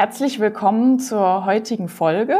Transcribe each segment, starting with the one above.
Herzlich willkommen zur heutigen Folge.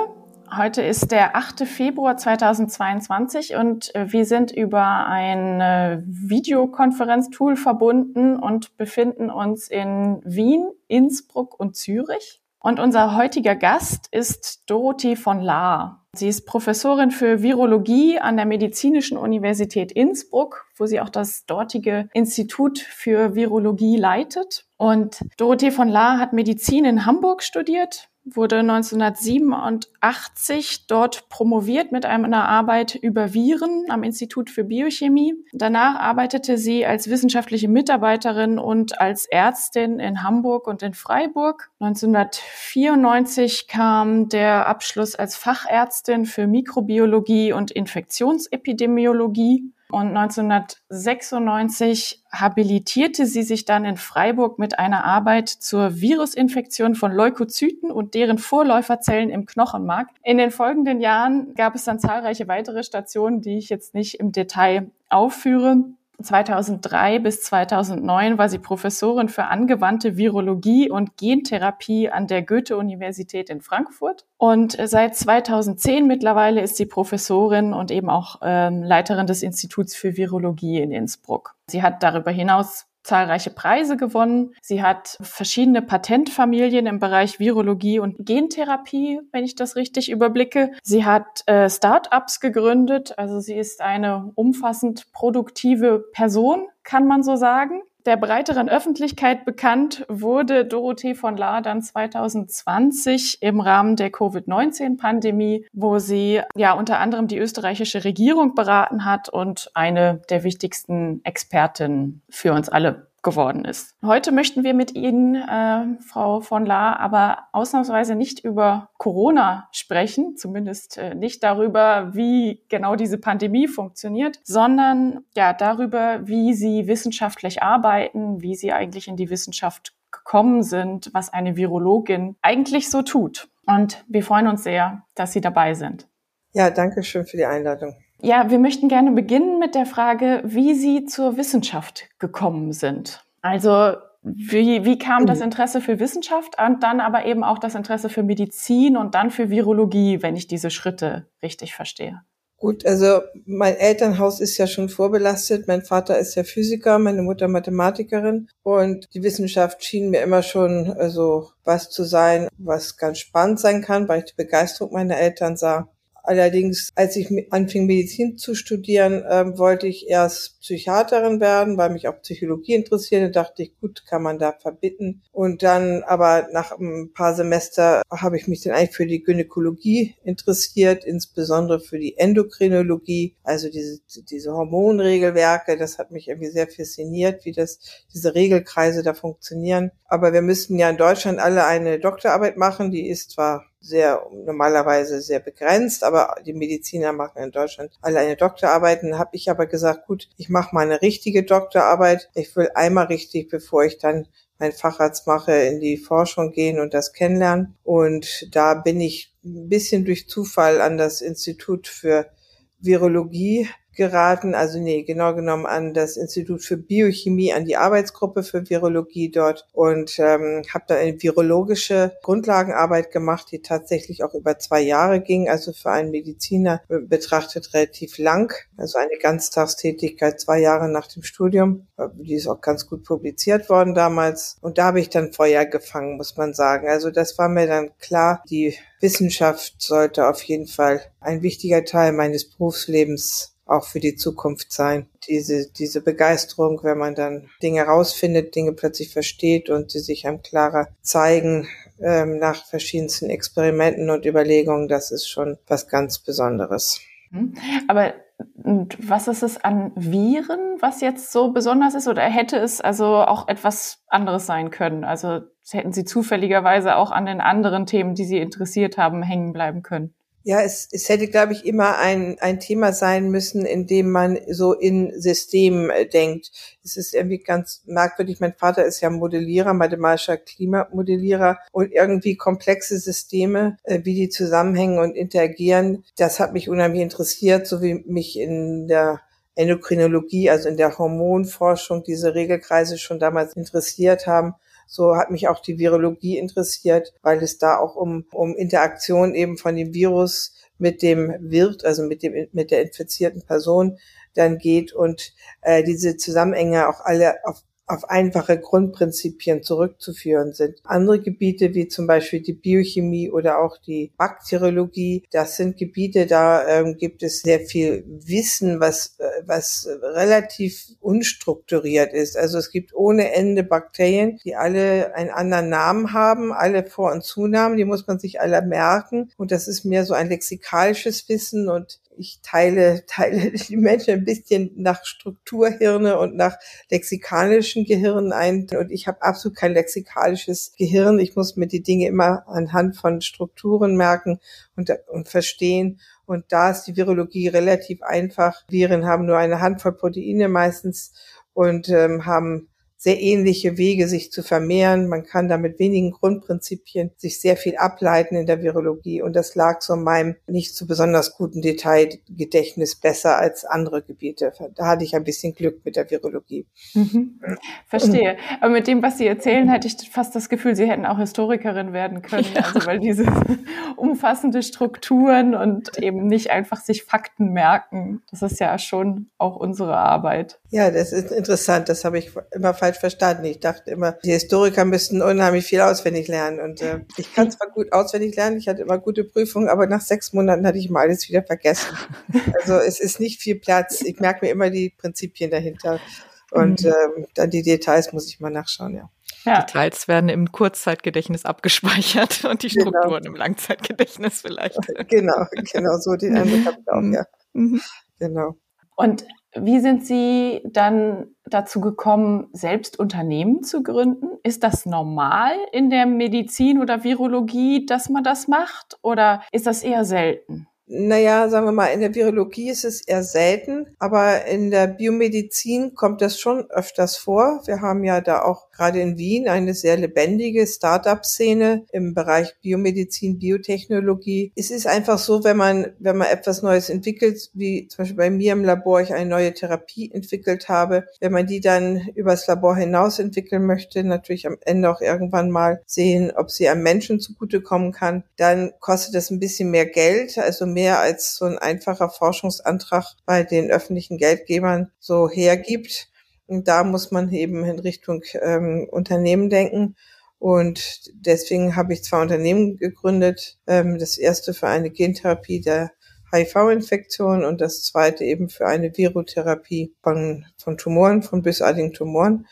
Heute ist der 8. Februar 2022 und äh, wir sind über ein äh, Videokonferenztool verbunden und befinden uns in Wien, Innsbruck und Zürich. Und unser heutiger Gast ist Dorothee von Lahr. Sie ist Professorin für Virologie an der Medizinischen Universität Innsbruck, wo sie auch das dortige Institut für Virologie leitet. Und Dorothee von Lahr hat Medizin in Hamburg studiert, wurde 1987 dort promoviert mit einer Arbeit über Viren am Institut für Biochemie. Danach arbeitete sie als wissenschaftliche Mitarbeiterin und als Ärztin in Hamburg und in Freiburg. 1994 kam der Abschluss als Fachärztin für Mikrobiologie und Infektionsepidemiologie. Und 1996 habilitierte sie sich dann in Freiburg mit einer Arbeit zur Virusinfektion von Leukozyten und deren Vorläuferzellen im Knochenmark. In den folgenden Jahren gab es dann zahlreiche weitere Stationen, die ich jetzt nicht im Detail aufführe. 2003 bis 2009 war sie Professorin für angewandte Virologie und Gentherapie an der Goethe-Universität in Frankfurt. Und seit 2010 mittlerweile ist sie Professorin und eben auch ähm, Leiterin des Instituts für Virologie in Innsbruck. Sie hat darüber hinaus zahlreiche Preise gewonnen. Sie hat verschiedene Patentfamilien im Bereich Virologie und Gentherapie, wenn ich das richtig überblicke. Sie hat äh, Start-ups gegründet, also sie ist eine umfassend produktive Person, kann man so sagen. Der breiteren Öffentlichkeit bekannt wurde Dorothee von Lahr dann 2020 im Rahmen der Covid-19-Pandemie, wo sie ja unter anderem die österreichische Regierung beraten hat und eine der wichtigsten Expertinnen für uns alle geworden ist. Heute möchten wir mit Ihnen, äh, Frau von La, aber ausnahmsweise nicht über Corona sprechen, zumindest äh, nicht darüber, wie genau diese Pandemie funktioniert, sondern ja darüber, wie Sie wissenschaftlich arbeiten, wie Sie eigentlich in die Wissenschaft gekommen sind, was eine Virologin eigentlich so tut. Und wir freuen uns sehr, dass Sie dabei sind. Ja, danke schön für die Einladung. Ja, wir möchten gerne beginnen mit der Frage, wie Sie zur Wissenschaft gekommen sind. Also wie, wie kam das. Interesse für Wissenschaft und dann aber eben auch das Interesse für Medizin und dann für Virologie, wenn ich diese Schritte richtig verstehe? Gut, also mein Elternhaus ist ja schon vorbelastet. Mein Vater ist ja Physiker, meine Mutter Mathematikerin und die Wissenschaft schien mir immer schon also was zu sein, was ganz spannend sein kann, weil ich die Begeisterung meiner Eltern sah. Allerdings, als ich anfing, Medizin zu studieren, ähm, wollte ich erst Psychiaterin werden, weil mich auch Psychologie interessiert. Da dachte ich, gut, kann man da verbitten. Und dann aber nach ein paar Semester habe ich mich dann eigentlich für die Gynäkologie interessiert, insbesondere für die Endokrinologie, also diese, diese Hormonregelwerke. Das hat mich irgendwie sehr fasziniert, wie das, diese Regelkreise da funktionieren. Aber wir müssten ja in Deutschland alle eine Doktorarbeit machen. Die ist zwar sehr normalerweise sehr begrenzt, aber die Mediziner machen in Deutschland alle eine Doktorarbeit. Dann habe ich aber gesagt, gut, ich mache mal eine richtige Doktorarbeit. Ich will einmal richtig, bevor ich dann meinen Facharzt mache, in die Forschung gehen und das kennenlernen. Und da bin ich ein bisschen durch Zufall an das Institut für Virologie geraten, also nee, genau genommen an das Institut für Biochemie, an die Arbeitsgruppe für Virologie dort. Und ähm, habe dann eine virologische Grundlagenarbeit gemacht, die tatsächlich auch über zwei Jahre ging, also für einen Mediziner betrachtet relativ lang, also eine Ganztagstätigkeit zwei Jahre nach dem Studium. Die ist auch ganz gut publiziert worden damals. Und da habe ich dann Feuer gefangen, muss man sagen. Also das war mir dann klar, die Wissenschaft sollte auf jeden Fall ein wichtiger Teil meines Berufslebens auch für die Zukunft sein. Diese, diese Begeisterung, wenn man dann Dinge rausfindet, Dinge plötzlich versteht und sie sich einem klarer zeigen ähm, nach verschiedensten Experimenten und Überlegungen, das ist schon was ganz Besonderes. Mhm. Aber was ist es an Viren, was jetzt so besonders ist? Oder hätte es also auch etwas anderes sein können? Also hätten Sie zufälligerweise auch an den anderen Themen, die Sie interessiert haben, hängen bleiben können? Ja, es, es hätte, glaube ich, immer ein, ein Thema sein müssen, in dem man so in Systemen äh, denkt. Es ist irgendwie ganz merkwürdig. Mein Vater ist ja Modellierer, mathematischer Klimamodellierer und irgendwie komplexe Systeme, äh, wie die zusammenhängen und interagieren. Das hat mich unheimlich interessiert, so wie mich in der Endokrinologie, also in der Hormonforschung, diese Regelkreise schon damals interessiert haben. So hat mich auch die Virologie interessiert, weil es da auch um, um Interaktion eben von dem Virus mit dem Wirt, also mit dem, mit der infizierten Person dann geht und äh, diese Zusammenhänge auch alle auf auf einfache Grundprinzipien zurückzuführen sind. Andere Gebiete wie zum Beispiel die Biochemie oder auch die Bakteriologie, das sind Gebiete, da ähm, gibt es sehr viel Wissen, was, äh, was relativ unstrukturiert ist. Also es gibt ohne Ende Bakterien, die alle einen anderen Namen haben, alle Vor- und Zunamen, die muss man sich alle merken. Und das ist mehr so ein lexikalisches Wissen und ich teile, teile die Menschen ein bisschen nach Strukturhirne und nach lexikalischen Gehirnen ein. Und ich habe absolut kein lexikalisches Gehirn. Ich muss mir die Dinge immer anhand von Strukturen merken und, und verstehen. Und da ist die Virologie relativ einfach. Viren haben nur eine Handvoll Proteine meistens und ähm, haben sehr ähnliche Wege, sich zu vermehren. Man kann da mit wenigen Grundprinzipien sich sehr viel ableiten in der Virologie. Und das lag so in meinem nicht so besonders guten Detailgedächtnis besser als andere Gebiete. Da hatte ich ein bisschen Glück mit der Virologie. Mhm. Verstehe. Aber mit dem, was Sie erzählen, hatte ich fast das Gefühl, Sie hätten auch Historikerin werden können. Ja. Also weil diese umfassende Strukturen und eben nicht einfach sich Fakten merken, das ist ja schon auch unsere Arbeit. Ja, das ist interessant. Das habe ich immer falsch verstanden. Ich dachte immer, die Historiker müssten unheimlich viel auswendig lernen. Und äh, ich kann zwar gut auswendig lernen, ich hatte immer gute Prüfungen, aber nach sechs Monaten hatte ich mal alles wieder vergessen. Also es ist nicht viel Platz. Ich merke mir immer die Prinzipien dahinter. Und mhm. ähm, dann die Details muss ich mal nachschauen, ja. Ja. Details werden im Kurzzeitgedächtnis abgespeichert und die genau. Strukturen genau. im Langzeitgedächtnis vielleicht. Genau, genau, so den Eindruck habe ich auch, ja. Mhm. Genau. Und wie sind Sie dann dazu gekommen, selbst Unternehmen zu gründen? Ist das normal in der Medizin oder Virologie, dass man das macht? Oder ist das eher selten? Naja, sagen wir mal, in der Virologie ist es eher selten, aber in der Biomedizin kommt das schon öfters vor. Wir haben ja da auch gerade in Wien eine sehr lebendige Start-up-Szene im Bereich Biomedizin, Biotechnologie. Es ist einfach so, wenn man, wenn man etwas Neues entwickelt, wie zum Beispiel bei mir im Labor ich eine neue Therapie entwickelt habe, wenn man die dann übers Labor hinaus entwickeln möchte, natürlich am Ende auch irgendwann mal sehen, ob sie einem Menschen zugutekommen kann, dann kostet das ein bisschen mehr Geld, also mehr mehr als so ein einfacher Forschungsantrag bei den öffentlichen Geldgebern so hergibt. Und da muss man eben in Richtung ähm, Unternehmen denken. Und deswegen habe ich zwei Unternehmen gegründet. Ähm, das erste für eine Gentherapie der HIV-Infektion und das zweite eben für eine Virotherapie von, von Tumoren, von bösartigen Tumoren.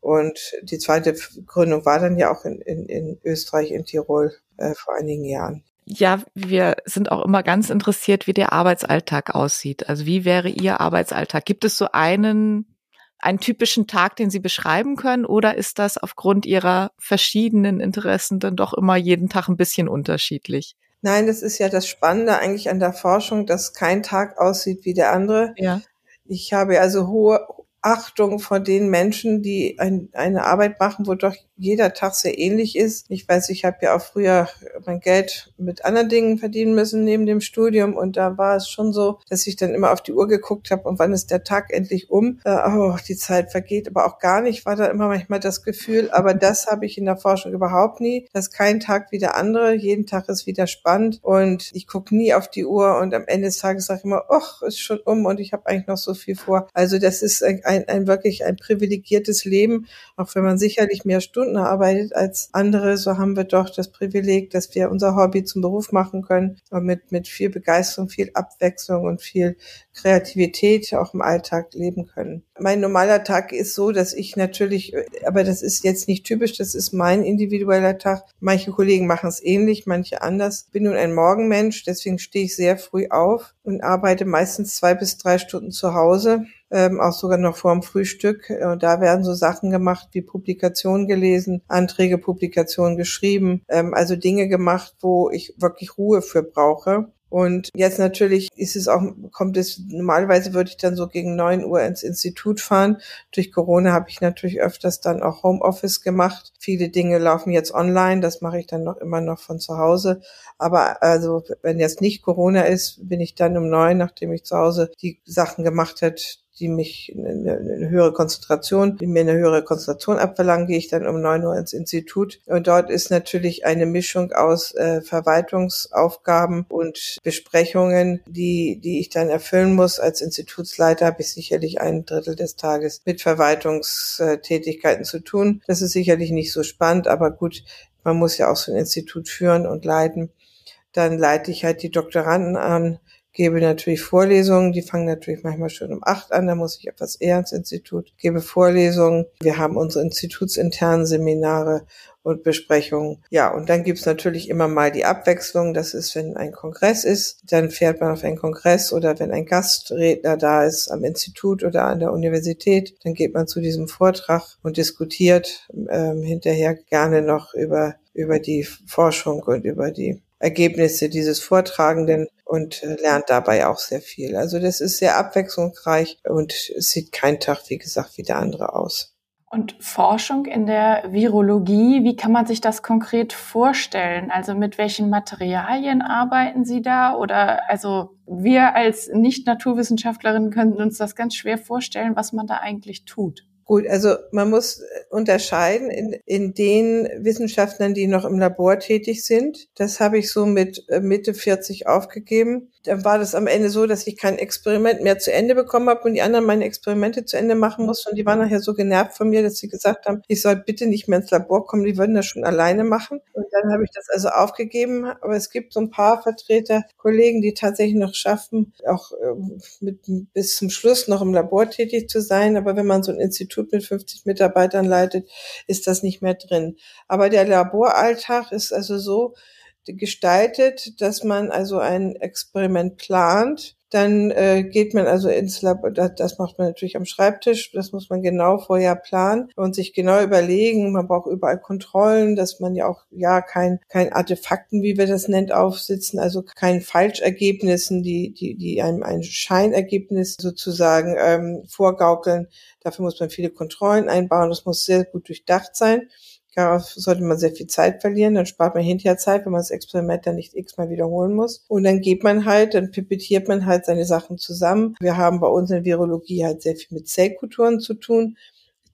Und die zweite Gründung war dann ja auch in, in, in Österreich, in Tirol äh, vor einigen Jahren. Ja, wir sind auch immer ganz interessiert, wie der Arbeitsalltag aussieht. Also wie wäre Ihr Arbeitsalltag? Gibt es so einen, einen typischen Tag, den Sie beschreiben können? Oder ist das aufgrund Ihrer verschiedenen Interessen dann doch immer jeden Tag ein bisschen unterschiedlich? Nein, das ist ja das Spannende eigentlich an der Forschung, dass kein Tag aussieht wie der andere. Ja. Ich habe also hohe, Achtung vor den Menschen, die ein, eine Arbeit machen, wo doch jeder Tag sehr ähnlich ist. Ich weiß, ich habe ja auch früher mein Geld mit anderen Dingen verdienen müssen neben dem Studium und da war es schon so, dass ich dann immer auf die Uhr geguckt habe und wann ist der Tag endlich um. Äh, oh, die Zeit vergeht, aber auch gar nicht war da immer manchmal das Gefühl. Aber das habe ich in der Forschung überhaupt nie. dass kein Tag wie der andere. Jeden Tag ist wieder spannend und ich gucke nie auf die Uhr und am Ende des Tages sage ich immer, ach, ist schon um und ich habe eigentlich noch so viel vor. Also das ist ein, ein, ein wirklich ein privilegiertes Leben, auch wenn man sicherlich mehr Stunden arbeitet als andere, so haben wir doch das Privileg, dass wir unser Hobby zum Beruf machen können und mit, mit viel Begeisterung, viel Abwechslung und viel Kreativität auch im Alltag leben können. Mein normaler Tag ist so, dass ich natürlich, aber das ist jetzt nicht typisch, das ist mein individueller Tag. Manche Kollegen machen es ähnlich, manche anders. Ich bin nun ein Morgenmensch, deswegen stehe ich sehr früh auf und arbeite meistens zwei bis drei Stunden zu Hause ähm, auch sogar noch vor dem Frühstück. Und da werden so Sachen gemacht wie Publikationen gelesen, Anträge, Publikationen geschrieben, ähm, also Dinge gemacht, wo ich wirklich Ruhe für brauche. Und jetzt natürlich ist es auch, kommt es, normalerweise würde ich dann so gegen neun Uhr ins Institut fahren. Durch Corona habe ich natürlich öfters dann auch Homeoffice gemacht. Viele Dinge laufen jetzt online, das mache ich dann noch immer noch von zu Hause. Aber also, wenn jetzt nicht Corona ist, bin ich dann um neun, nachdem ich zu Hause die Sachen gemacht hat, die mich eine, eine höhere Konzentration, die mir eine höhere Konzentration abverlangen, gehe ich dann um neun Uhr ins Institut. Und dort ist natürlich eine Mischung aus äh, Verwaltungsaufgaben und Besprechungen, die, die ich dann erfüllen muss. Als Institutsleiter habe ich sicherlich ein Drittel des Tages mit Verwaltungstätigkeiten zu tun. Das ist sicherlich nicht so spannend, aber gut, man muss ja auch so ein Institut führen und leiten. Dann leite ich halt die Doktoranden an, gebe natürlich Vorlesungen, die fangen natürlich manchmal schon um acht an, da muss ich etwas eher ins Institut, gebe Vorlesungen, wir haben unsere institutsinternen Seminare und Besprechungen. Ja, und dann gibt's natürlich immer mal die Abwechslung. Das ist, wenn ein Kongress ist, dann fährt man auf einen Kongress oder wenn ein Gastredner da ist am Institut oder an der Universität, dann geht man zu diesem Vortrag und diskutiert ähm, hinterher gerne noch über, über die Forschung und über die Ergebnisse dieses Vortragenden und äh, lernt dabei auch sehr viel. Also das ist sehr abwechslungsreich und es sieht kein Tag, wie gesagt, wie der andere aus. Und Forschung in der Virologie, wie kann man sich das konkret vorstellen? Also mit welchen Materialien arbeiten Sie da? Oder also wir als Nicht-Naturwissenschaftlerinnen können uns das ganz schwer vorstellen, was man da eigentlich tut. Gut, also man muss unterscheiden in, in den Wissenschaftlern, die noch im Labor tätig sind. Das habe ich so mit äh, Mitte 40 aufgegeben dann war das am Ende so, dass ich kein Experiment mehr zu Ende bekommen habe und die anderen meine Experimente zu Ende machen mussten. Und die waren nachher so genervt von mir, dass sie gesagt haben, ich soll bitte nicht mehr ins Labor kommen, die würden das schon alleine machen. Und dann habe ich das also aufgegeben. Aber es gibt so ein paar Vertreter, Kollegen, die tatsächlich noch schaffen, auch ähm, mit, bis zum Schluss noch im Labor tätig zu sein. Aber wenn man so ein Institut mit 50 Mitarbeitern leitet, ist das nicht mehr drin. Aber der Laboralltag ist also so, gestaltet, dass man also ein Experiment plant. Dann äh, geht man also ins Labor, das macht man natürlich am Schreibtisch, das muss man genau vorher planen und sich genau überlegen. Man braucht überall Kontrollen, dass man ja auch ja kein, kein Artefakten, wie wir das nennt, aufsitzen, also kein Falschergebnissen, die, die, die einem ein Scheinergebnis sozusagen ähm, vorgaukeln. Dafür muss man viele Kontrollen einbauen, das muss sehr gut durchdacht sein. Darauf sollte man sehr viel Zeit verlieren, dann spart man hinterher Zeit, wenn man das Experiment dann nicht x-mal wiederholen muss. Und dann geht man halt, dann pipettiert man halt seine Sachen zusammen. Wir haben bei uns in Virologie halt sehr viel mit Zellkulturen zu tun.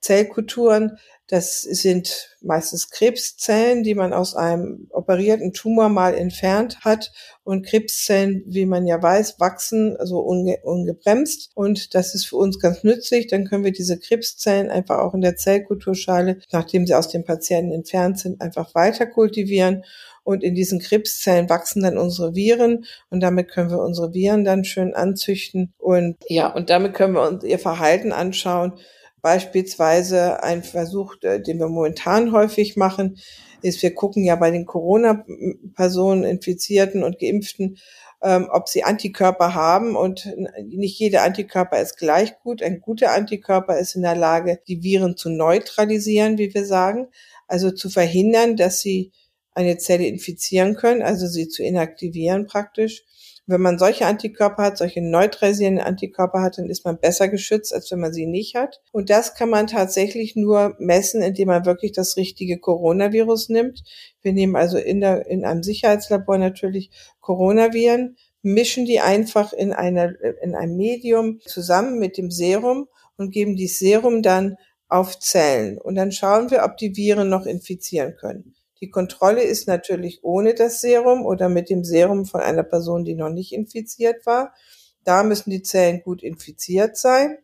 Zellkulturen, das sind meistens Krebszellen, die man aus einem operierten Tumor mal entfernt hat. Und Krebszellen, wie man ja weiß, wachsen also unge ungebremst. Und das ist für uns ganz nützlich. Dann können wir diese Krebszellen einfach auch in der Zellkulturschale, nachdem sie aus dem Patienten entfernt sind, einfach weiter kultivieren. Und in diesen Krebszellen wachsen dann unsere Viren und damit können wir unsere Viren dann schön anzüchten. Und ja, und damit können wir uns ihr Verhalten anschauen Beispielsweise ein Versuch, äh, den wir momentan häufig machen, ist, wir gucken ja bei den Corona-Personen, Infizierten und Geimpften, ähm, ob sie Antikörper haben. Und nicht jeder Antikörper ist gleich gut. Ein guter Antikörper ist in der Lage, die Viren zu neutralisieren, wie wir sagen, also zu verhindern, dass sie eine Zelle infizieren können, also sie zu inaktivieren praktisch Wenn man solche Antikörper hat, solche neutralisierenden Antikörper hat, dann ist man besser geschützt, als wenn man sie nicht hat. Und das kann man tatsächlich nur messen, indem man wirklich das richtige Coronavirus nimmt. Wir nehmen also in, der, in einem Sicherheitslabor natürlich Coronaviren, mischen die einfach in, einer, in einem Medium zusammen mit dem Serum und geben dieses Serum dann auf Zellen. Und dann schauen wir, ob die Viren noch infizieren können. Die Kontrolle ist natürlich ohne das Serum oder mit dem Serum von einer Person, die noch nicht infiziert war. Da müssen die Zellen gut infiziert sein.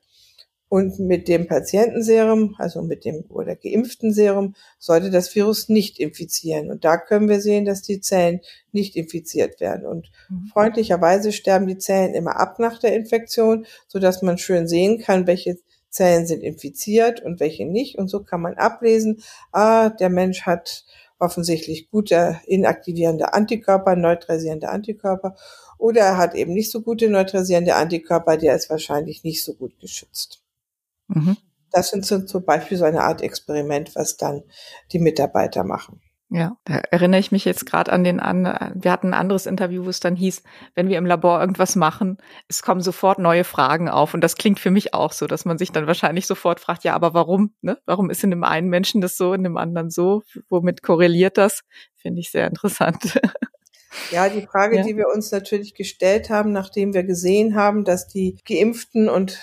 Und mit dem Patientenserum, also mit dem oder geimpften Serum, sollte das Virus nicht infizieren. Und da können wir sehen, dass die Zellen nicht infiziert werden. Und mhm. freundlicherweise sterben die Zellen immer ab nach der Infektion, so dass man schön sehen kann, welche Zellen sind infiziert und welche nicht. Und so kann man ablesen, ah, der Mensch hat offensichtlich gute inaktivierende Antikörper, neutralisierende Antikörper, oder er hat eben nicht so gute neutralisierende Antikörper, der ist wahrscheinlich nicht so gut geschützt. Mhm. Das sind zum Beispiel so eine Art Experiment, was dann die Mitarbeiter machen. Ja, da erinnere ich mich jetzt gerade an den an. Wir hatten ein anderes Interview, wo es dann hieß, wenn wir im Labor irgendwas machen, es kommen sofort neue Fragen auf. Und das klingt für mich auch so, dass man sich dann wahrscheinlich sofort fragt, ja, aber warum? Ne? Warum ist in dem einen Menschen das so, in dem anderen so? Womit korreliert das? Finde ich sehr interessant. Ja, die Frage, ja. die wir uns natürlich gestellt haben, nachdem wir gesehen haben, dass die Geimpften und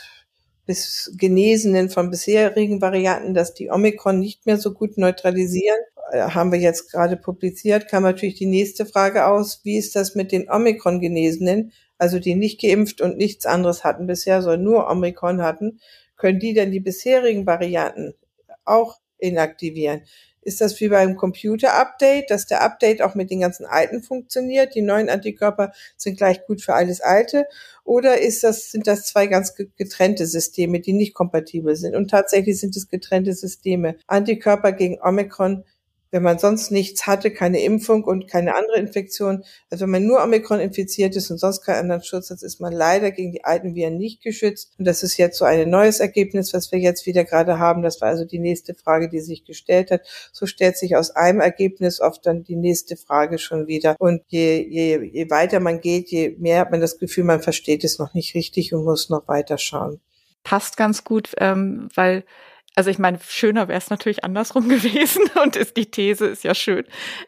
bis Genesenen von bisherigen Varianten, dass die Omikron nicht mehr so gut neutralisieren, äh, haben wir jetzt gerade publiziert, kam natürlich die nächste Frage aus, wie ist das mit den Omikron-Genesenen, also die nicht geimpft und nichts anderes hatten bisher, sondern nur Omikron hatten, können die denn die bisherigen Varianten auch inaktivieren? Ist das wie beim Computer-Update, dass der Update auch mit den ganzen alten funktioniert? Die neuen Antikörper sind gleich gut für alles Alte? Oder ist das, sind das zwei ganz getrennte Systeme, die nicht kompatibel sind? Und tatsächlich sind es getrennte Systeme. Antikörper gegen Omikron wenn man sonst nichts hatte, keine Impfung und keine andere Infektion, also wenn man nur Omikron infiziert ist und sonst keinen anderen Schutz hat, ist man leider gegen die alten Viren nicht geschützt. Und das ist jetzt so ein neues Ergebnis, was wir jetzt wieder gerade haben. Das war also die nächste Frage, die sich gestellt hat. So stellt sich aus einem Ergebnis oft dann die nächste Frage schon wieder. Und je, je, je weiter man geht, je mehr hat man das Gefühl, man versteht es noch nicht richtig und muss noch weiter schauen. Passt ganz gut, ähm, weil also ich meine, schöner wäre es natürlich andersrum gewesen und ist, die These ist ja schön.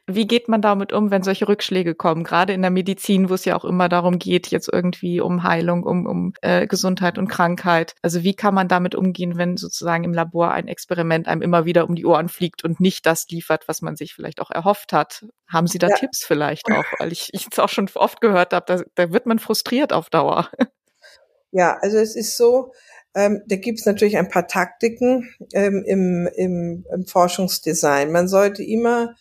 Wie geht man damit um, wenn solche Rückschläge kommen? Gerade in der Medizin, wo es ja auch immer darum geht, jetzt irgendwie um Heilung, um, um äh, Gesundheit und Krankheit. Also wie kann man damit umgehen, wenn sozusagen im Labor ein Experiment einem immer wieder um die Ohren fliegt und nicht das liefert, was man sich vielleicht auch erhofft hat? Haben Sie da ja. Tipps vielleicht auch? Weil ich es auch schon oft gehört habe, da, da wird man frustriert auf Dauer. Ja, also es ist so, ähm, da gibt es natürlich ein paar Taktiken ähm, im, im, im Forschungsdesign. Man sollte immer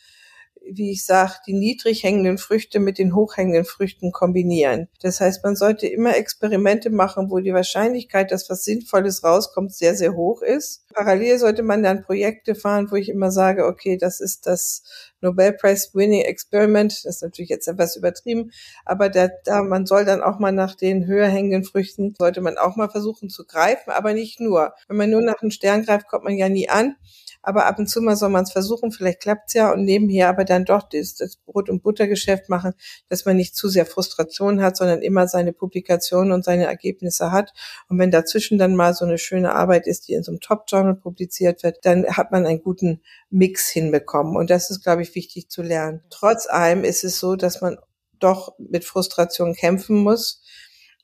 wie ich sage, die niedrig hängenden Früchte mit den hochhängenden Früchten kombinieren. Das heißt, man sollte immer Experimente machen, wo die Wahrscheinlichkeit, dass was Sinnvolles rauskommt, sehr, sehr hoch ist. Parallel sollte man dann Projekte fahren, wo ich immer sage, okay, das ist das Nobel Prize Winning Experiment. Das ist natürlich jetzt etwas übertrieben, aber da, da man soll dann auch mal nach den höher hängenden Früchten, sollte man auch mal versuchen zu greifen, aber nicht nur. Wenn man nur nach einem Stern greift, kommt man ja nie an aber ab und zu mal soll man es versuchen, vielleicht klappt's ja und nebenher aber dann doch das, das Brot- und Buttergeschäft machen, dass man nicht zu sehr Frustration hat, sondern immer seine Publikationen und seine Ergebnisse hat. Und wenn dazwischen dann mal so eine schöne Arbeit ist, die in so einem Top-Journal publiziert wird, dann hat man einen guten Mix hinbekommen. Und das ist, glaube ich, wichtig zu lernen. Trotz allem ist es so, dass man doch mit Frustration kämpfen muss.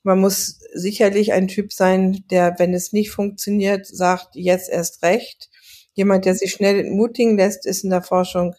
Man muss sicherlich ein Typ sein, der, wenn es nicht funktioniert, sagt, jetzt erst recht Jemand, der sich schnell entmutigen lässt, ist in der Forschung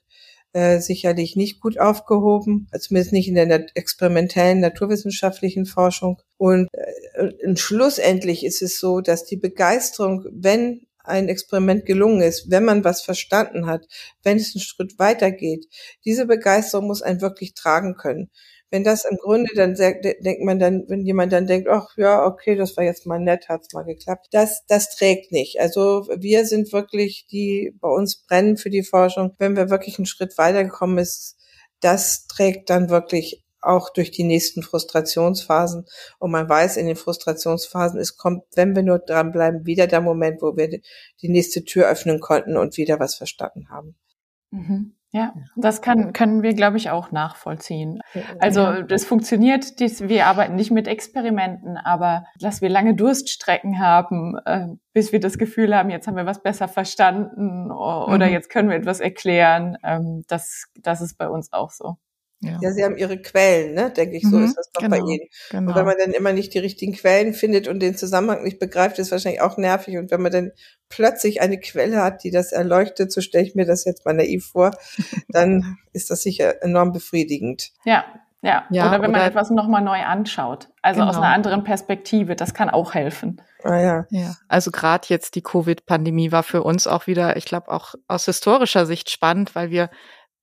äh, sicherlich nicht gut aufgehoben, zumindest nicht in der experimentellen naturwissenschaftlichen Forschung. Und äh, schlussendlich ist es so, dass die Begeisterung, wenn ein Experiment gelungen ist, wenn man was verstanden hat, wenn es einen Schritt weitergeht, diese Begeisterung muss einen wirklich tragen können wenn das im Grunde dann denkt man dann, wenn jemand dann denkt, ach ja, okay, das war jetzt mal nett, hat's mal geklappt, das, das trägt nicht. Also wir sind wirklich die, bei uns brennen für die Forschung. Wenn wir wirklich einen Schritt weitergekommen ist, das trägt dann wirklich auch durch die nächsten Frustrationsphasen. Und man weiß, in den Frustrationsphasen, es kommt, wenn wir nur dranbleiben, wieder der Moment, wo wir die nächste Tür öffnen konnten und wieder was verstanden haben. Mhm. Ja, das kann, können wir, glaube ich, auch nachvollziehen. Also das funktioniert, dies, wir arbeiten nicht mit Experimenten, aber dass wir lange Durststrecken haben, äh, bis wir das Gefühl haben, jetzt haben wir was besser verstanden oder mhm. jetzt können wir etwas erklären, ähm, das, das ist bei uns auch so. Ja. ja, sie haben ihre Quellen, ne? denke ich, so mhm, ist das doch genau, bei ihnen. Genau. Und wenn man dann immer nicht die richtigen Quellen findet und den Zusammenhang nicht begreift, ist wahrscheinlich auch nervig. Und wenn man dann plötzlich eine Quelle hat, die das erleuchtet, so stelle ich mir das jetzt mal naiv vor, dann ist das sicher enorm befriedigend. Ja, ja. ja oder wenn oder man etwas nochmal neu anschaut, also genau. aus einer anderen Perspektive, das kann auch helfen. Ah, ja. ja. Also gerade jetzt die Covid-Pandemie war für uns auch wieder, ich glaube, auch aus historischer Sicht spannend, weil wir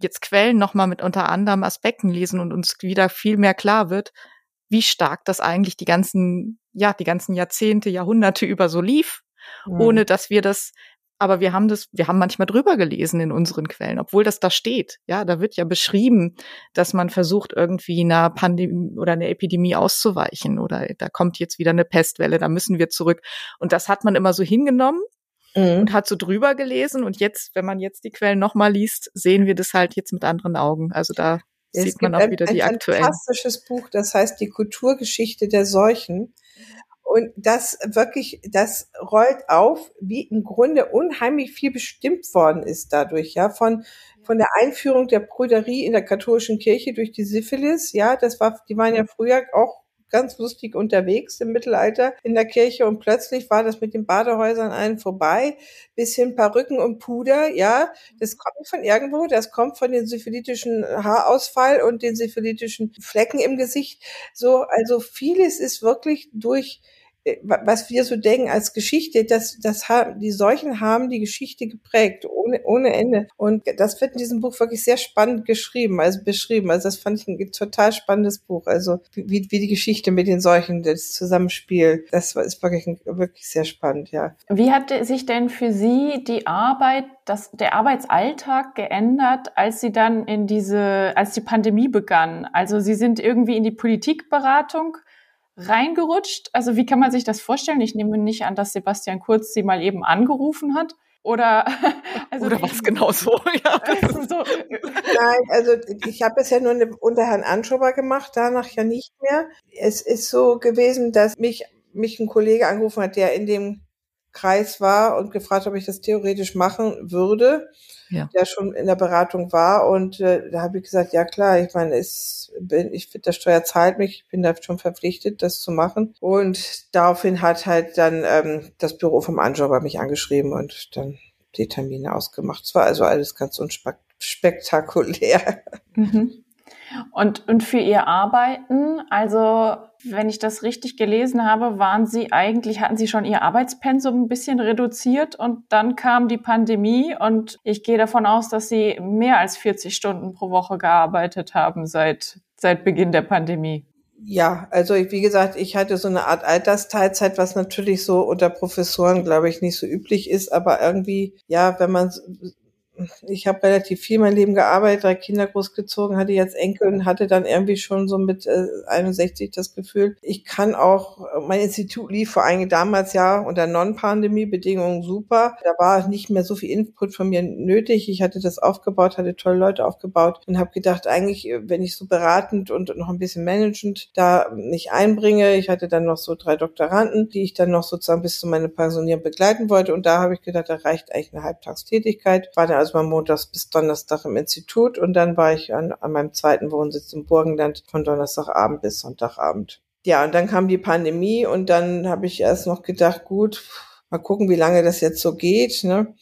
jetzt Quellen nochmal mit unter anderem Aspekten lesen und uns wieder viel mehr klar wird, wie stark das eigentlich die ganzen, ja, die ganzen Jahrzehnte, Jahrhunderte über so lief, mhm. ohne dass wir das, aber wir haben das, wir haben manchmal drüber gelesen in unseren Quellen, obwohl das da steht. Ja, da wird ja beschrieben, dass man versucht, irgendwie einer Pandemie oder einer Epidemie auszuweichen oder da kommt jetzt wieder eine Pestwelle, da müssen wir zurück. Und das hat man immer so hingenommen. Und hat so drüber gelesen. Und jetzt, wenn man jetzt die Quellen nochmal liest, sehen wir das halt jetzt mit anderen Augen. Also da es sieht man auch ein, wieder die ein aktuellen. Ein fantastisches Buch, das heißt die Kulturgeschichte der Seuchen. Und das wirklich, das rollt auf, wie im Grunde unheimlich viel bestimmt worden ist dadurch, ja, von, von der Einführung der Brüderie in der katholischen Kirche durch die Syphilis, ja, das war, die waren ja früher auch ganz lustig unterwegs im Mittelalter in der Kirche und plötzlich war das mit den Badehäusern allen vorbei, bis hin Perücken und Puder, ja, das kommt von irgendwo, das kommt von den syphilitischen Haarausfall und den syphilitischen Flecken im Gesicht, so, also vieles ist wirklich durch was wir so denken als Geschichte, das, das haben, die Seuchen haben die Geschichte geprägt, ohne, ohne Ende. Und das wird in diesem Buch wirklich sehr spannend geschrieben, also beschrieben. Also das fand ich ein total spannendes Buch. Also wie, wie die Geschichte mit den Seuchen, das Zusammenspiel, das ist wirklich, wirklich sehr spannend, ja. Wie hat sich denn für Sie die Arbeit, das, der Arbeitsalltag geändert, als Sie dann in diese, als die Pandemie begann? Also Sie sind irgendwie in die Politikberatung reingerutscht? Also wie kann man sich das vorstellen? Ich nehme nicht an, dass Sebastian Kurz sie mal eben angerufen hat. Oder, also Oder was genau so? Ja. so. Nein, also ich habe es ja nur unter Herrn Anschober gemacht, danach ja nicht mehr. Es ist so gewesen, dass mich, mich ein Kollege angerufen hat, der in dem Kreis war und gefragt, ob ich das theoretisch machen würde, ja. der schon in der Beratung war. Und äh, da habe ich gesagt, ja klar, ich meine, es bin, ich finde, der Steuer zahlt mich, ich bin da schon verpflichtet, das zu machen. Und daraufhin hat halt dann ähm, das Büro vom Anjobber mich angeschrieben und dann die Termine ausgemacht. Es war also alles ganz unspektakulär. Mhm. Und, und für Ihr Arbeiten, also wenn ich das richtig gelesen habe, waren Sie eigentlich, hatten Sie schon Ihr Arbeitspensum ein bisschen reduziert und dann kam die Pandemie und ich gehe davon aus, dass Sie mehr als 40 Stunden pro Woche gearbeitet haben seit, seit Beginn der Pandemie. Ja, also wie gesagt, ich hatte so eine Art Altersteilzeit, was natürlich so unter Professoren, glaube ich, nicht so üblich ist, aber irgendwie, ja, wenn man ich habe relativ viel mein Leben gearbeitet, drei Kinder großgezogen, hatte jetzt Enkel und hatte dann irgendwie schon so mit äh, 61 das Gefühl, ich kann auch, mein Institut lief vor allem damals ja unter Non-Pandemie-Bedingungen super. Da war nicht mehr so viel Input von mir nötig. Ich hatte das aufgebaut, hatte tolle Leute aufgebaut und habe gedacht, eigentlich, wenn ich so beratend und noch ein bisschen managend da nicht einbringe, ich hatte dann noch so drei Doktoranden, die ich dann noch sozusagen bis zu meiner Pensionierung begleiten wollte und da habe ich gedacht, da reicht eigentlich eine Halbtagstätigkeit. War dann also also mal montags bis Donnerstag im Institut und dann war ich an, an meinem zweiten Wohnsitz im Burgenland von Donnerstagabend bis Sonntagabend. Ja, und dann kam die Pandemie und dann habe ich erst noch gedacht, gut, mal gucken, wie lange das jetzt so geht. Ne?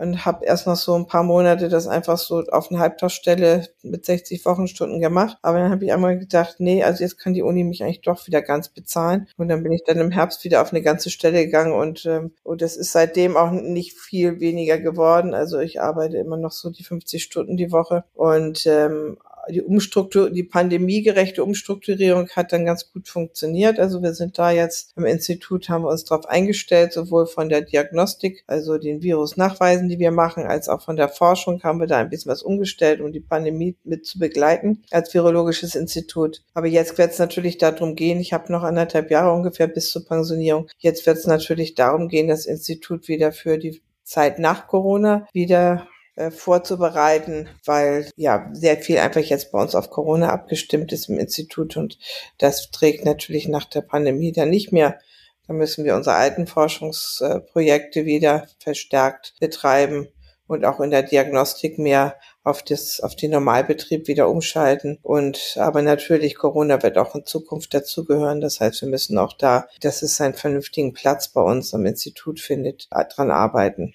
Und habe erst noch so ein paar Monate das einfach so auf eine Halbtagsstelle mit 60 Wochenstunden gemacht. Aber dann habe ich einmal gedacht, nee, also jetzt kann die Uni mich eigentlich doch wieder ganz bezahlen. Und dann bin ich dann im Herbst wieder auf eine ganze Stelle gegangen und, ähm, und das ist seitdem auch nicht viel weniger geworden. Also ich arbeite immer noch so die 50 Stunden die Woche und ähm, die Umstruktur, die pandemiegerechte Umstrukturierung hat dann ganz gut funktioniert. Also wir sind da jetzt im Institut, haben wir uns darauf eingestellt, sowohl von der Diagnostik, also den Virusnachweisen, die wir machen, als auch von der Forschung haben wir da ein bisschen was umgestellt, um die Pandemie mit zu begleiten als virologisches Institut. Aber jetzt wird es natürlich darum gehen, ich habe noch anderthalb Jahre ungefähr bis zur Pensionierung. Jetzt wird es natürlich darum gehen, das Institut wieder für die Zeit nach Corona wieder äh, vorzubereiten, weil ja sehr viel einfach jetzt bei uns auf Corona abgestimmt ist im Institut und das trägt natürlich nach der Pandemie dann nicht mehr. Da müssen wir unsere alten Forschungsprojekte wieder verstärkt betreiben und auch in der Diagnostik mehr auf das, auf den Normalbetrieb wieder umschalten. Und, aber natürlich Corona wird auch in Zukunft dazugehören. Das heißt, wir müssen auch da, dass es einen vernünftigen Platz bei uns am Institut findet, dran arbeiten.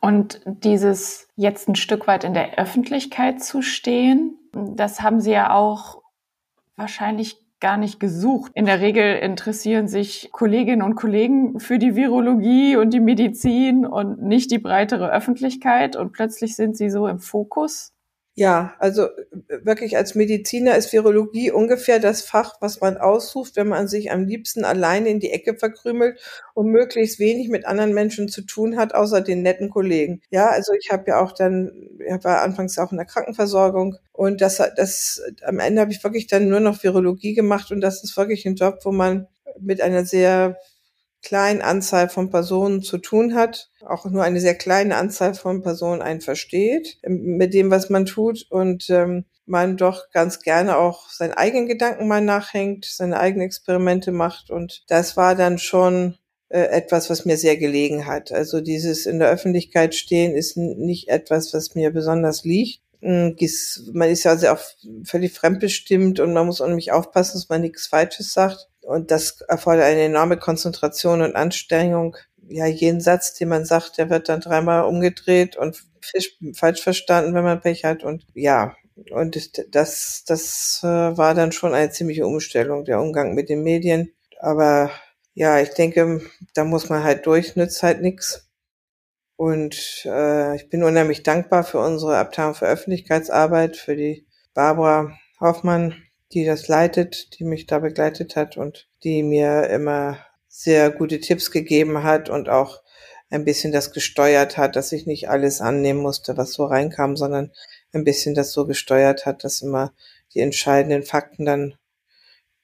Und dieses jetzt ein Stück weit in der Öffentlichkeit zu stehen, das haben Sie ja auch wahrscheinlich gar nicht gesucht. In der Regel interessieren sich Kolleginnen und Kollegen für die Virologie und die Medizin und nicht die breitere Öffentlichkeit und plötzlich sind sie so im Fokus. Ja, also äh, wirklich als Mediziner ist Virologie ungefähr das Fach, was man aussucht, wenn man sich am liebsten alleine in die Ecke verkrümelt und möglichst wenig mit anderen Menschen zu tun hat, außer den netten Kollegen. Ja, also ich habe ja auch dann, ich war anfangs auch in der Krankenversorgung und das, das am Ende habe ich wirklich dann nur noch Virologie gemacht und das ist wirklich ein Job, wo man mit einer sehr kleinen Anzahl von Personen zu tun hat, auch nur eine sehr kleine Anzahl von Personen einen versteht mit dem, was man tut und ähm, man doch ganz gerne auch seinen eigenen Gedanken mal nachhängt, seine eigenen Experimente macht und das war dann schon äh, etwas, was mir sehr gelegen hat. Also dieses in der Öffentlichkeit stehen ist nicht etwas, was mir besonders liegt. Hm, man ist ja also auch völlig fremdbestimmt und man muss unheimlich aufpassen, dass man nichts Falsches sagt. Und das erfordert eine enorme Konzentration und Anstrengung. Ja, jeden Satz, den man sagt, der wird dann dreimal umgedreht und falsch verstanden, wenn man Pech hat. Und ja, und das, das äh, war dann schon eine ziemliche Umstellung, der Umgang mit den Medien. Aber ja, ich denke, da muss man halt durch, nützt halt nichts. Und äh, ich bin unheimlich dankbar für unsere Abteilung für Öffentlichkeitsarbeit, für die Barbara Hoffmann, die das leitet, die mich da begleitet hat und die mir immer sehr gute Tipps gegeben hat und auch ein bisschen das gesteuert hat, dass ich nicht alles annehmen musste, was so reinkam, sondern ein bisschen das so gesteuert hat, dass immer die entscheidenden Fakten dann,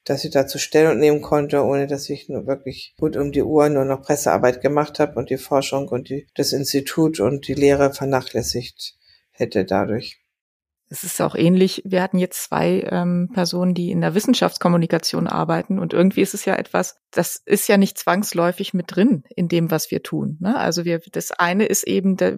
dass ich dazu Stellung nehmen konnte, ohne dass ich nur wirklich gut um die Uhr nur noch Pressearbeit gemacht habe und die Forschung und die, das Institut und die Lehre vernachlässigt hätte dadurch. Es ist auch ähnlich. Wir hatten jetzt zwei ähm, Personen, die in der Wissenschaftskommunikation arbeiten und irgendwie ist es ja etwas, das ist ja nicht zwangsläufig mit drin in dem, was wir tun. Ne? Also wir, das eine ist eben der,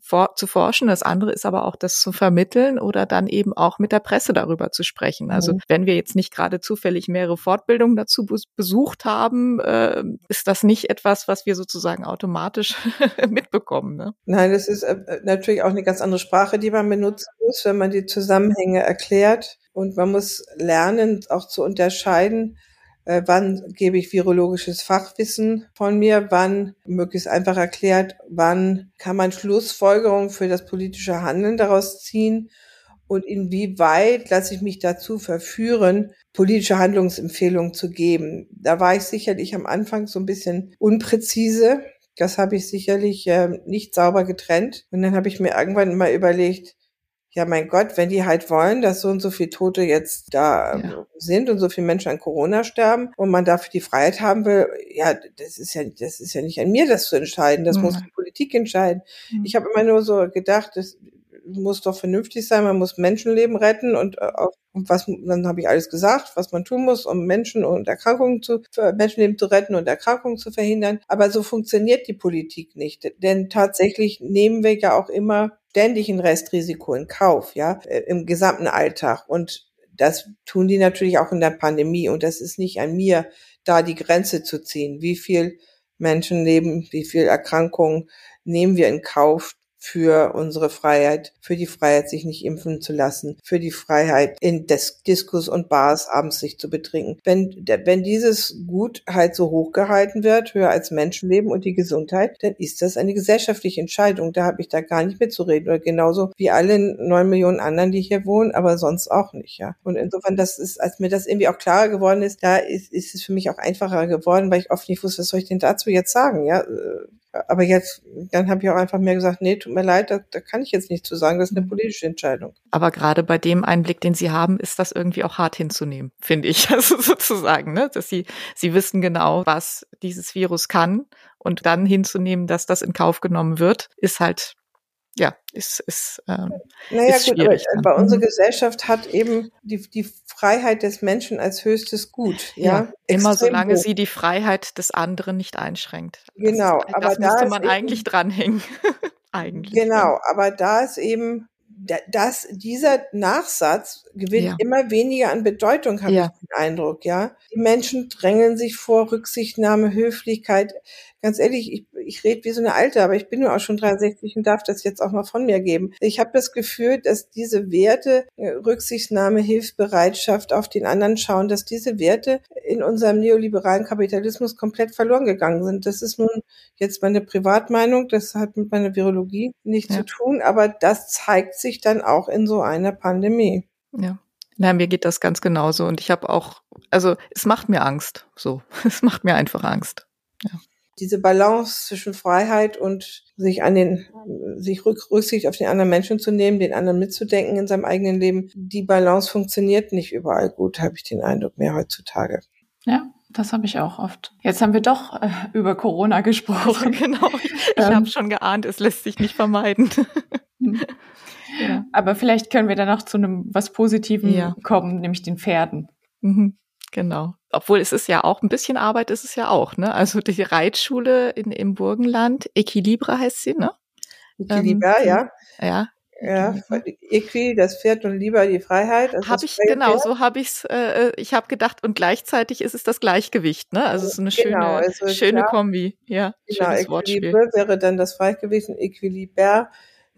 for, zu forschen, das andere ist aber auch das zu vermitteln oder dann eben auch mit der Presse darüber zu sprechen. Also mhm. wenn wir jetzt nicht gerade zufällig mehrere Fortbildungen dazu besucht haben, äh, ist das nicht etwas, was wir sozusagen automatisch mitbekommen. Ne? Nein, das ist äh, natürlich auch eine ganz andere Sprache, die man benutzen muss, wenn man man die Zusammenhänge erklärt. Und man muss lernen, auch zu unterscheiden, äh, wann gebe ich virologisches Fachwissen von mir, wann möglichst einfach erklärt, wann kann man Schlussfolgerungen für das politische Handeln daraus ziehen und inwieweit lasse ich mich dazu verführen, politische Handlungsempfehlungen zu geben. Da war ich sicherlich am Anfang so ein bisschen unpräzise. Das habe ich sicherlich äh, nicht sauber getrennt. Und dann habe ich mir irgendwann mal überlegt, ja, mein Gott, wenn die halt wollen, dass so und so viele Tote jetzt da ja. sind und so viele Menschen an Corona sterben und man dafür die Freiheit haben will, ja, das ist ja, das ist ja nicht an mir, das zu entscheiden. Das mhm. muss die Politik entscheiden. Mhm. Ich habe immer nur so gedacht, das muss doch vernünftig sein, man muss Menschenleben retten und, äh, und was, dann habe ich alles gesagt, was man tun muss, um Menschen und Erkrankungen zu, Menschenleben zu retten und Erkrankungen zu verhindern. Aber so funktioniert die Politik nicht, denn tatsächlich nehmen wir ja auch immer ständig ein Restrisiko in Kauf, ja, äh, im gesamten Alltag. Und das tun die natürlich auch in der Pandemie. Und das ist nicht an mir, da die Grenze zu ziehen. Wie viel Menschenleben, wie viel Erkrankungen nehmen wir in Kauf für unsere Freiheit, für die Freiheit, sich nicht impfen zu lassen, für die Freiheit, in Dis Diskus und Bars abends sich zu betrinken. Wenn, wenn dieses Gut halt so hochgehalten wird, höher als Menschenleben und die Gesundheit, dann ist das eine gesellschaftliche Entscheidung. Da habe ich da gar nicht mitzureden. Oder genauso wie alle neun Millionen anderen, die hier wohnen, aber sonst auch nicht, ja. Und insofern, das ist, als mir das irgendwie auch klarer geworden ist, da ist, ist es für mich auch einfacher geworden, weil ich oft nicht wusste, was soll ich denn dazu jetzt sagen, ja aber jetzt, dann habe ich auch einfach mehr gesagt, nee, tut mir leid, da, da kann ich jetzt nicht zu sagen, das ist eine mhm. politische Entscheidung. Aber gerade bei dem Einblick, den Sie haben, ist das irgendwie auch hart hinzunehmen, finde ich. Also sozusagen, ne? dass Sie, Sie wissen genau, was dieses Virus kann und dann hinzunehmen, dass das in Kauf genommen wird, ist halt ja, ist, ist ähm, Naja ist gut, aber dann. bei unserer mhm. Gesellschaft hat eben die, die Freiheit des Menschen als höchstes Gut. Ja, ja immer solange hoch. sie die Freiheit des anderen nicht einschränkt. Genau, das, aber das müsste man eigentlich dranhängen. eigentlich. Genau, aber da ist eben dass dieser Nachsatz gewinnt ja. immer weniger an Bedeutung, habe ja. ich den Eindruck, ja. Die Menschen drängeln sich vor Rücksichtnahme, Höflichkeit ganz ehrlich, ich, ich rede wie so eine Alte, aber ich bin nur auch schon 63 und darf das jetzt auch mal von mir geben. Ich habe das Gefühl, dass diese Werte, äh, Rücksichtnahme, Hilfsbereitschaft, auf den anderen schauen, dass diese Werte in unserem neoliberalen Kapitalismus komplett verloren gegangen sind. Das ist nun jetzt meine Privatmeinung, das hat mit meiner Virologie nichts ja. zu tun, aber das zeigt sich dann auch in so einer Pandemie. Ja. Na, mir geht das ganz genauso und ich habe auch, also es macht mir Angst, so, es macht mir einfach Angst. Ja diese Balance zwischen Freiheit und sich an den, sich Rücksicht auf den anderen Menschen zu nehmen, den anderen mitzudenken in seinem eigenen Leben, die Balance funktioniert nicht überall gut, habe ich den Eindruck mehr heutzutage. Ja, das habe ich auch oft. Jetzt haben wir doch äh, über Corona gesprochen. genau. Ich, ich ähm, habe schon geahnt, es lässt sich nicht vermeiden. Hm. ja. Aber vielleicht können wir dann noch zu einem was Positivem ja. kommen, nämlich den Pferden. Mhm. Genau. Obwohl es ist ja auch ein bisschen Arbeit ist es ja auch, ne? Also die Reitschule in, im Burgenland, Equilibre heißt sie, ne? Equilibre, ähm, ja. Ja. Ja, Equi, das Pferd und lieber die Freiheit. Also habe ich genau, Pferd. so habe ich's. Äh, ich habe gedacht und gleichzeitig ist es das Gleichgewicht, ne? Also es ist eine genau, schöne, also, schöne ja, Kombi, ja. Genau, Equilibre wäre dann das Gleichgewicht und Equilibre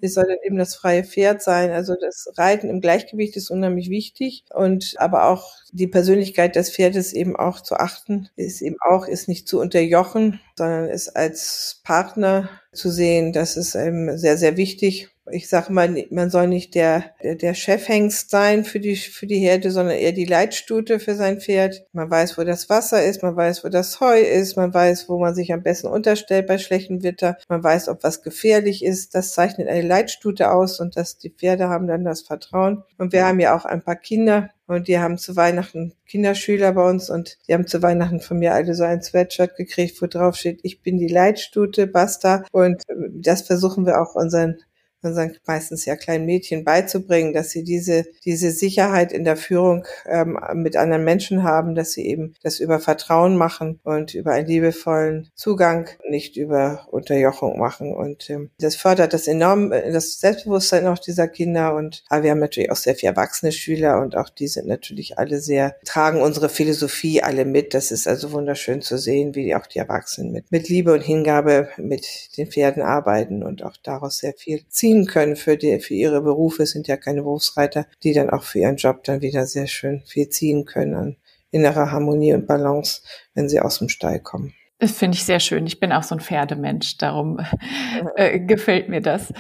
es soll dann eben das freie Pferd sein. Also das Reiten im Gleichgewicht ist unheimlich wichtig und aber auch die Persönlichkeit des Pferdes eben auch zu achten, ist eben auch, ist nicht zu unterjochen, sondern ist als Partner zu sehen. Das ist eben sehr, sehr wichtig ich sage mal, man soll nicht der, der, der Chefhengst sein für die, für die Herde, sondern eher die Leitstute für sein Pferd. Man weiß, wo das Wasser ist, man weiß, wo das Heu ist, man weiß, wo man sich am besten unterstellt bei schlechtem Wetter, man weiß, ob was gefährlich ist. Das zeichnet eine Leitstute aus und dass die Pferde haben dann das Vertrauen. Und wir haben ja auch ein paar Kinder, und die haben zu Weihnachten Kinderschüler bei uns und die haben zu Weihnachten von mir alle so ein Sweatshirt gekriegt, wo drauf steht, ich bin die Leitstute, basta. Und das versuchen wir auch unseren man sagt meistens ja kleinen Mädchen beizubringen, dass sie diese, diese Sicherheit in der Führung ähm, mit anderen Menschen haben, dass sie eben das über Vertrauen machen und über einen liebevollen Zugang, nicht über Unterjochung machen. Und ähm, das fördert das enorm, äh, das Selbstbewusstsein auch dieser Kinder. Und aber wir haben natürlich auch sehr viele erwachsene Schüler und auch die sind natürlich alle sehr, tragen unsere Philosophie alle mit. Das ist also wunderschön zu sehen, wie auch die Erwachsenen mit, mit Liebe und Hingabe mit den Pferden arbeiten und auch daraus sehr viel ziehen ziehen können für die, für ihre Berufe, sind ja keine Berufsreiter, die dann auch für ihren Job dann wieder sehr schön viel ziehen können an innerer Harmonie und Balance, wenn sie aus dem Stall kommen. Das finde ich sehr schön. Ich bin auch so ein Pferdemensch, darum äh, gefällt mir das.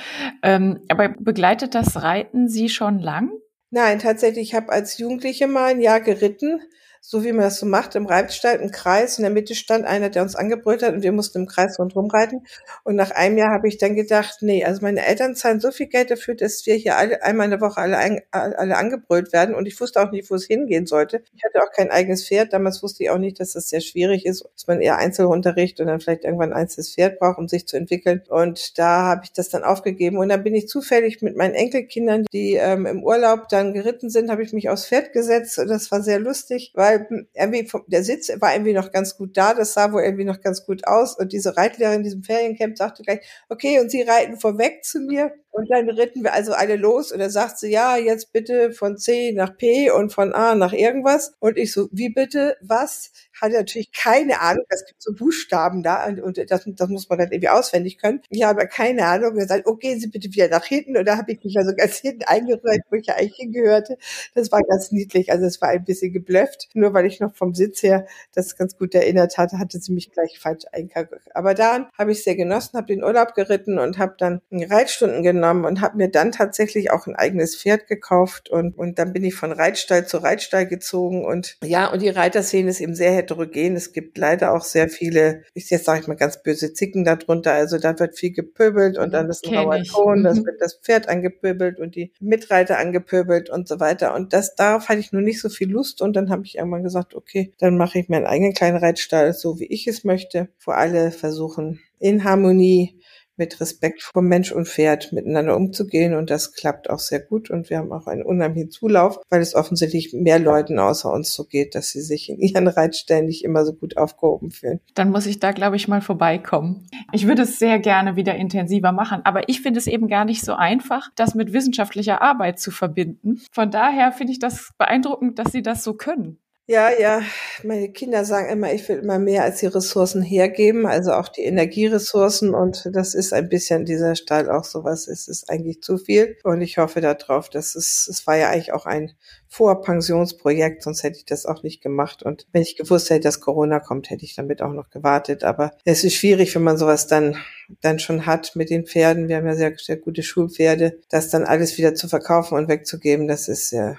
Ähm, aber begleitet das Reiten Sie schon lang? Nein, tatsächlich. Ich habe als Jugendliche mal ein Jahr geritten so wie man das so macht, im Reitstall im Kreis. In der Mitte stand einer, der uns angebrüllt hat und wir mussten im Kreis rundherum reiten. Und nach einem Jahr habe ich dann gedacht, nee, also meine Eltern zahlen so viel Geld dafür, dass wir hier alle einmal in der Woche alle, ein, alle angebrüllt werden. Und ich wusste auch nicht, wo es hingehen sollte. Ich hatte auch kein eigenes Pferd. Damals wusste ich auch nicht, dass das sehr schwierig ist, dass man eher Einzelunterricht und dann vielleicht irgendwann ein einzelnes Pferd braucht, um sich zu entwickeln. Und da habe ich das dann aufgegeben. Und dann bin ich zufällig mit meinen Enkelkindern, die ähm, im Urlaub dann geritten sind, habe ich mich aufs Pferd gesetzt. Und das war sehr lustig, weil weil irgendwie vom, der Sitz war irgendwie noch ganz gut da, das sah wohl irgendwie noch ganz gut aus. Und diese Reitlehrerin in diesem Feriencamp sagte gleich, okay, und sie reiten vorweg zu mir und dann ritten wir also alle los und er sagt sie, ja, jetzt bitte von C nach P und von A nach irgendwas und ich so, wie bitte, was? Hatte natürlich keine Ahnung, es gibt so Buchstaben da und das, das muss man dann irgendwie auswendig können. Ich habe keine Ahnung, er sagt, okay, Sie bitte wieder nach hinten und da habe ich mich also ganz hinten eingerührt, wo ich ja eigentlich hingehörte. Das war ganz niedlich, also es war ein bisschen geblufft, nur weil ich noch vom Sitz her das ganz gut erinnert hatte, hatte sie mich gleich falsch eingekackt. Aber daran habe ich sehr genossen, habe den Urlaub geritten und habe dann Reitstunden genommen und habe mir dann tatsächlich auch ein eigenes Pferd gekauft und, und dann bin ich von Reitstall zu Reitstall gezogen und ja, und die Reiterszene ist eben sehr heterogen. Es gibt leider auch sehr viele, ich jetzt sage ich mal ganz böse Zicken darunter. Also da wird viel gepöbelt und dann ist ein rauer Ton, das mhm. wird das Pferd angepöbelt und die Mitreiter angepöbelt und so weiter. Und das darauf hatte ich nur nicht so viel Lust und dann habe ich irgendwann gesagt, okay, dann mache ich meinen eigenen kleinen Reitstall, so wie ich es möchte, wo alle versuchen, in Harmonie mit Respekt vor Mensch und Pferd miteinander umzugehen und das klappt auch sehr gut und wir haben auch einen unheimlichen Zulauf, weil es offensichtlich mehr Leuten außer uns so geht, dass sie sich in ihren Reitstellen nicht immer so gut aufgehoben fühlen. Dann muss ich da, glaube ich, mal vorbeikommen. Ich würde es sehr gerne wieder intensiver machen, aber ich finde es eben gar nicht so einfach, das mit wissenschaftlicher Arbeit zu verbinden. Von daher finde ich das beeindruckend, dass Sie das so können. Ja, ja, meine Kinder sagen immer, ich will immer mehr als die Ressourcen hergeben, also auch die Energieressourcen. Und das ist ein bisschen dieser Stall auch sowas, es ist eigentlich zu viel. Und ich hoffe darauf, dass es, es war ja eigentlich auch ein Vorpensionsprojekt, sonst hätte ich das auch nicht gemacht. Und wenn ich gewusst hätte, dass Corona kommt, hätte ich damit auch noch gewartet, aber es ist schwierig, wenn man sowas dann dann schon hat mit den Pferden, wir haben ja sehr, sehr gute Schulpferde, das dann alles wieder zu verkaufen und wegzugeben, das ist sehr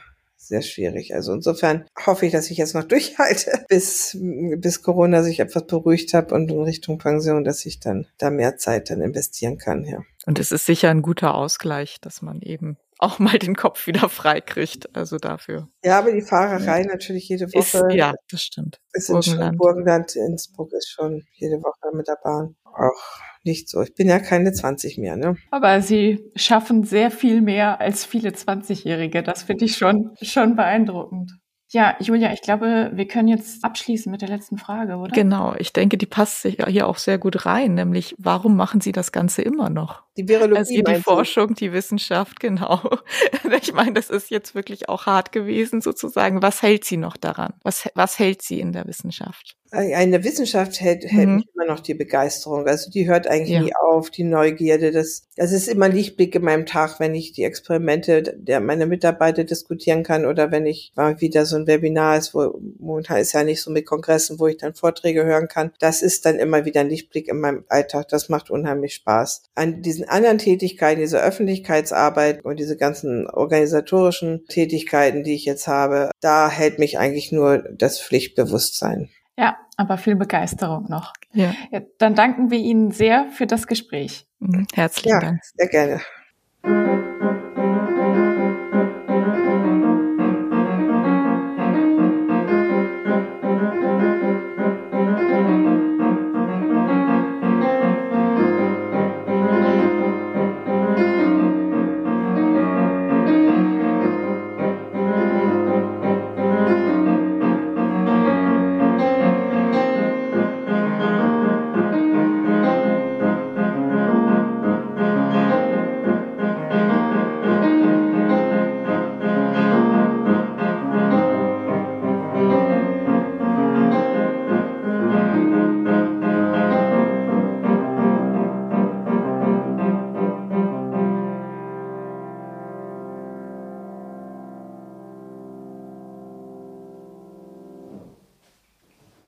sehr schwierig. Also insofern hoffe ich, dass ich jetzt noch durchhalte, bis, bis Corona sich etwas beruhigt hat und in Richtung Pension, dass ich dann da mehr Zeit dann investieren kann, ja. Und es ist sicher ein guter Ausgleich, dass man eben auch mal den Kopf wieder frei kriegt. Also dafür. Ja, aber die Fahrerei ja. natürlich jede Woche. Ist, ja, das stimmt. Ist Burgenland. Burgenland, Innsbruck ist schon jede Woche mit der Bahn. Auch nicht so. Ich bin ja keine 20 mehr, ne? Aber Sie schaffen sehr viel mehr als viele 20-Jährige. Das finde ich schon, schon beeindruckend. Ja, Julia, ich glaube, wir können jetzt abschließen mit der letzten Frage, oder? Genau, ich denke, die passt sich hier auch sehr gut rein, nämlich warum machen Sie das Ganze immer noch? Die Virologie. Also die Forschung, die Wissenschaft, genau. Ich meine, das ist jetzt wirklich auch hart gewesen, sozusagen. Was hält Sie noch daran? Was, was hält Sie in der Wissenschaft? In der Wissenschaft hält, hält mhm. mich immer noch die Begeisterung. Also die hört eigentlich ja. nie auf, die Neugierde. Das, das ist immer Lichtblick in meinem Tag, wenn ich die Experimente der meiner Mitarbeiter diskutieren kann oder wenn ich mal wieder so ein Webinar ist, wo momentan ist ja nicht so mit Kongressen, wo ich dann Vorträge hören kann. Das ist dann immer wieder ein Lichtblick in meinem Alltag. Das macht unheimlich Spaß. An diesen anderen Tätigkeiten, diese Öffentlichkeitsarbeit und diese ganzen organisatorischen Tätigkeiten, die ich jetzt habe, da hält mich eigentlich nur das Pflichtbewusstsein. Ja, aber viel Begeisterung noch. Ja. ja dann danken wir Ihnen sehr für das Gespräch. Mhm, herzlichen ja, Dank. Sehr gerne.